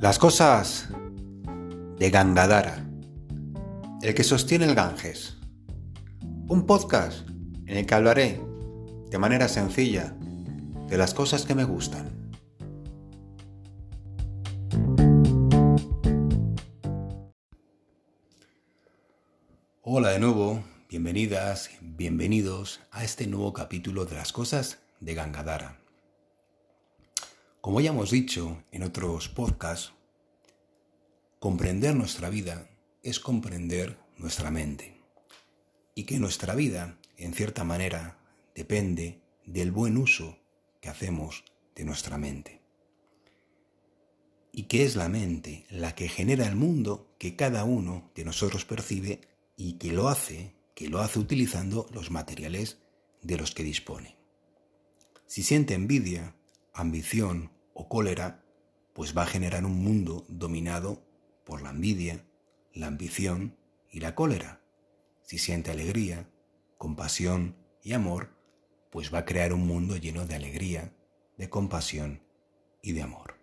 Las cosas de Gangadara, el que sostiene el Ganges. Un podcast en el que hablaré de manera sencilla de las cosas que me gustan. Hola de nuevo, bienvenidas, bienvenidos a este nuevo capítulo de las cosas de Gangadara. Como ya hemos dicho en otros podcasts, comprender nuestra vida es comprender nuestra mente y que nuestra vida, en cierta manera, depende del buen uso que hacemos de nuestra mente. Y que es la mente la que genera el mundo que cada uno de nosotros percibe y que lo hace, que lo hace utilizando los materiales de los que dispone. Si siente envidia, ambición o cólera, pues va a generar un mundo dominado por la envidia, la ambición y la cólera. Si siente alegría, compasión y amor, pues va a crear un mundo lleno de alegría, de compasión y de amor.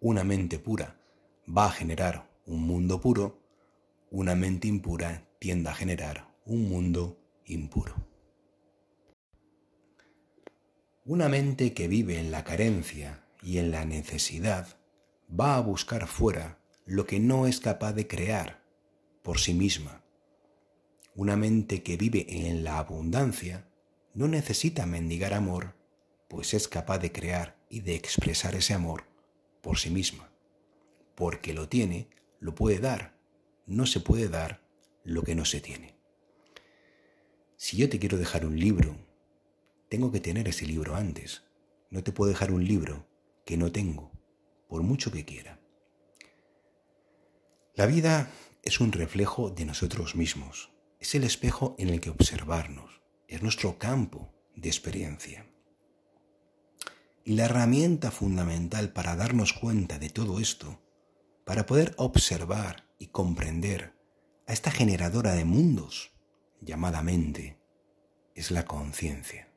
Una mente pura va a generar un mundo puro, una mente impura tiende a generar un mundo impuro. Una mente que vive en la carencia y en la necesidad va a buscar fuera lo que no es capaz de crear por sí misma. Una mente que vive en la abundancia no necesita mendigar amor, pues es capaz de crear y de expresar ese amor por sí misma. Porque lo tiene, lo puede dar. No se puede dar lo que no se tiene. Si yo te quiero dejar un libro, tengo que tener ese libro antes. No te puedo dejar un libro que no tengo, por mucho que quiera. La vida es un reflejo de nosotros mismos, es el espejo en el que observarnos, es nuestro campo de experiencia. Y la herramienta fundamental para darnos cuenta de todo esto, para poder observar y comprender a esta generadora de mundos llamada mente, es la conciencia.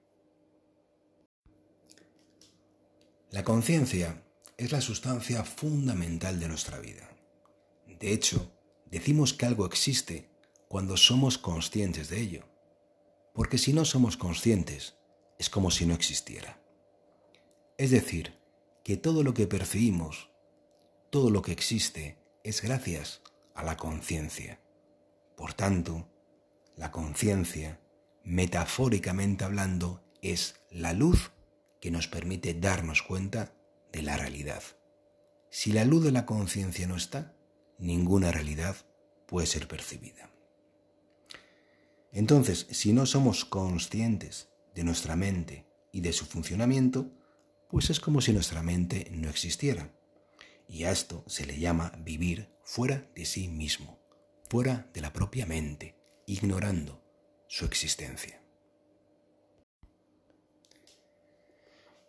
La conciencia es la sustancia fundamental de nuestra vida. De hecho, decimos que algo existe cuando somos conscientes de ello, porque si no somos conscientes, es como si no existiera. Es decir, que todo lo que percibimos, todo lo que existe, es gracias a la conciencia. Por tanto, la conciencia, metafóricamente hablando, es la luz que nos permite darnos cuenta de la realidad. Si la luz de la conciencia no está, ninguna realidad puede ser percibida. Entonces, si no somos conscientes de nuestra mente y de su funcionamiento, pues es como si nuestra mente no existiera. Y a esto se le llama vivir fuera de sí mismo, fuera de la propia mente, ignorando su existencia.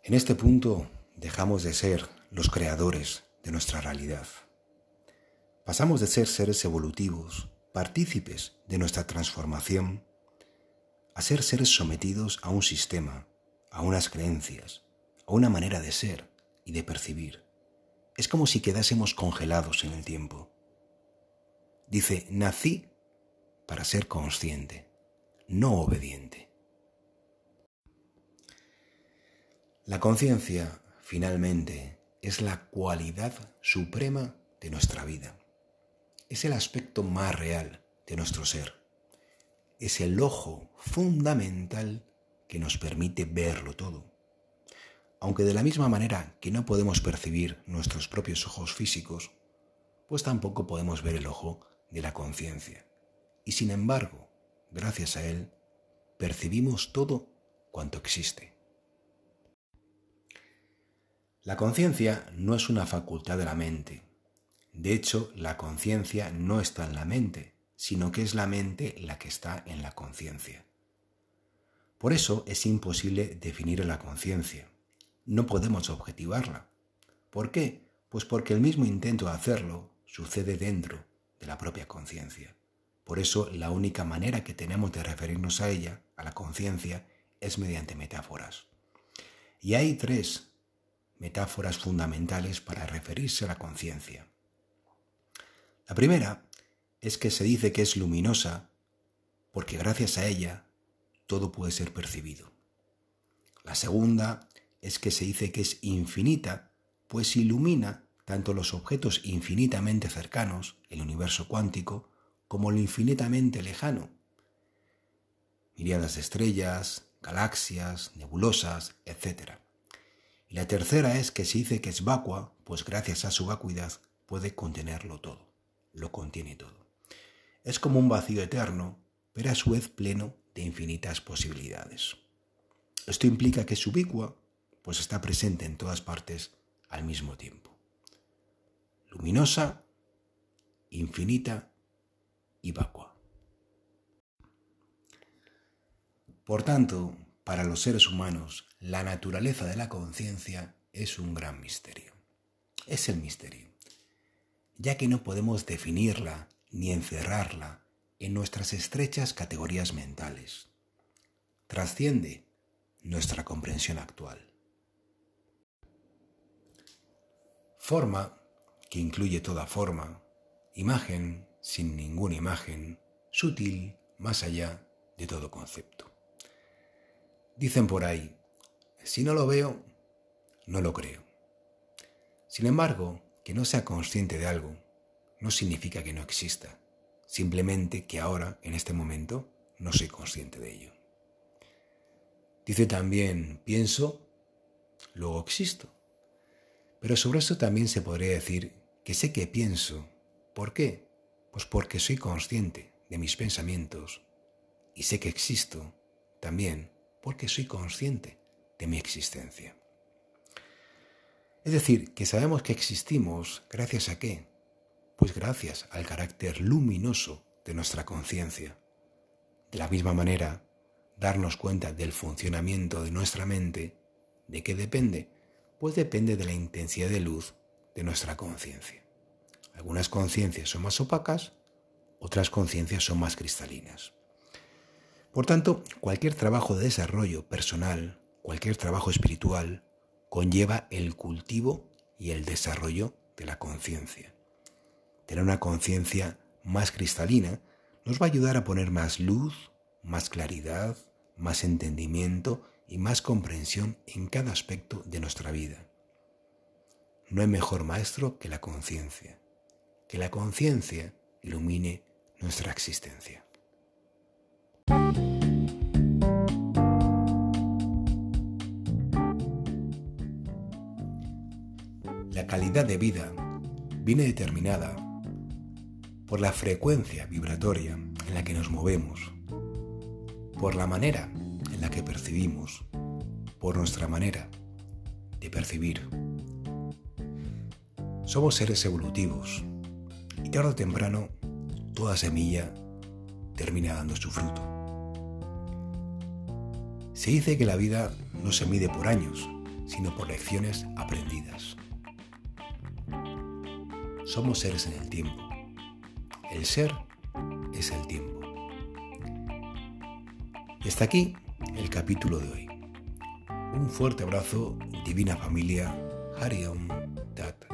En este punto dejamos de ser los creadores de nuestra realidad. Pasamos de ser seres evolutivos, partícipes de nuestra transformación, a ser seres sometidos a un sistema, a unas creencias, a una manera de ser y de percibir. Es como si quedásemos congelados en el tiempo. Dice, nací para ser consciente, no obediente. La conciencia, finalmente, es la cualidad suprema de nuestra vida. Es el aspecto más real de nuestro ser. Es el ojo fundamental que nos permite verlo todo. Aunque de la misma manera que no podemos percibir nuestros propios ojos físicos, pues tampoco podemos ver el ojo de la conciencia. Y sin embargo, gracias a él, percibimos todo cuanto existe. La conciencia no es una facultad de la mente. De hecho, la conciencia no está en la mente, sino que es la mente la que está en la conciencia. Por eso es imposible definir la conciencia. No podemos objetivarla. ¿Por qué? Pues porque el mismo intento de hacerlo sucede dentro de la propia conciencia. Por eso la única manera que tenemos de referirnos a ella, a la conciencia, es mediante metáforas. Y hay tres metáforas fundamentales para referirse a la conciencia. La primera es que se dice que es luminosa porque gracias a ella todo puede ser percibido. La segunda es que se dice que es infinita, pues ilumina tanto los objetos infinitamente cercanos, el universo cuántico, como lo infinitamente lejano. Miriadas de estrellas, galaxias, nebulosas, etc. Y la tercera es que se dice que es vacua, pues gracias a su vacuidad puede contenerlo todo, lo contiene todo. Es como un vacío eterno, pero a su vez pleno de infinitas posibilidades. Esto implica que es ubicua, pues está presente en todas partes al mismo tiempo. Luminosa, infinita y vacua. Por tanto, para los seres humanos, la naturaleza de la conciencia es un gran misterio. Es el misterio, ya que no podemos definirla ni encerrarla en nuestras estrechas categorías mentales. Trasciende nuestra comprensión actual. Forma, que incluye toda forma, imagen sin ninguna imagen, sutil más allá de todo concepto. Dicen por ahí, si no lo veo, no lo creo. Sin embargo, que no sea consciente de algo no significa que no exista, simplemente que ahora, en este momento, no soy consciente de ello. Dice también, pienso, luego existo. Pero sobre eso también se podría decir que sé que pienso. ¿Por qué? Pues porque soy consciente de mis pensamientos y sé que existo también porque soy consciente de mi existencia. Es decir, que sabemos que existimos gracias a qué? Pues gracias al carácter luminoso de nuestra conciencia. De la misma manera, darnos cuenta del funcionamiento de nuestra mente, ¿de qué depende? Pues depende de la intensidad de luz de nuestra conciencia. Algunas conciencias son más opacas, otras conciencias son más cristalinas. Por tanto, cualquier trabajo de desarrollo personal, cualquier trabajo espiritual, conlleva el cultivo y el desarrollo de la conciencia. Tener una conciencia más cristalina nos va a ayudar a poner más luz, más claridad, más entendimiento y más comprensión en cada aspecto de nuestra vida. No hay mejor maestro que la conciencia. Que la conciencia ilumine nuestra existencia. Calidad de vida viene determinada por la frecuencia vibratoria en la que nos movemos, por la manera en la que percibimos, por nuestra manera de percibir. Somos seres evolutivos y tarde o temprano toda semilla termina dando su fruto. Se dice que la vida no se mide por años, sino por lecciones aprendidas. Somos seres en el tiempo. El ser es el tiempo. Y hasta aquí el capítulo de hoy. Un fuerte abrazo, divina familia, Hariom Dat.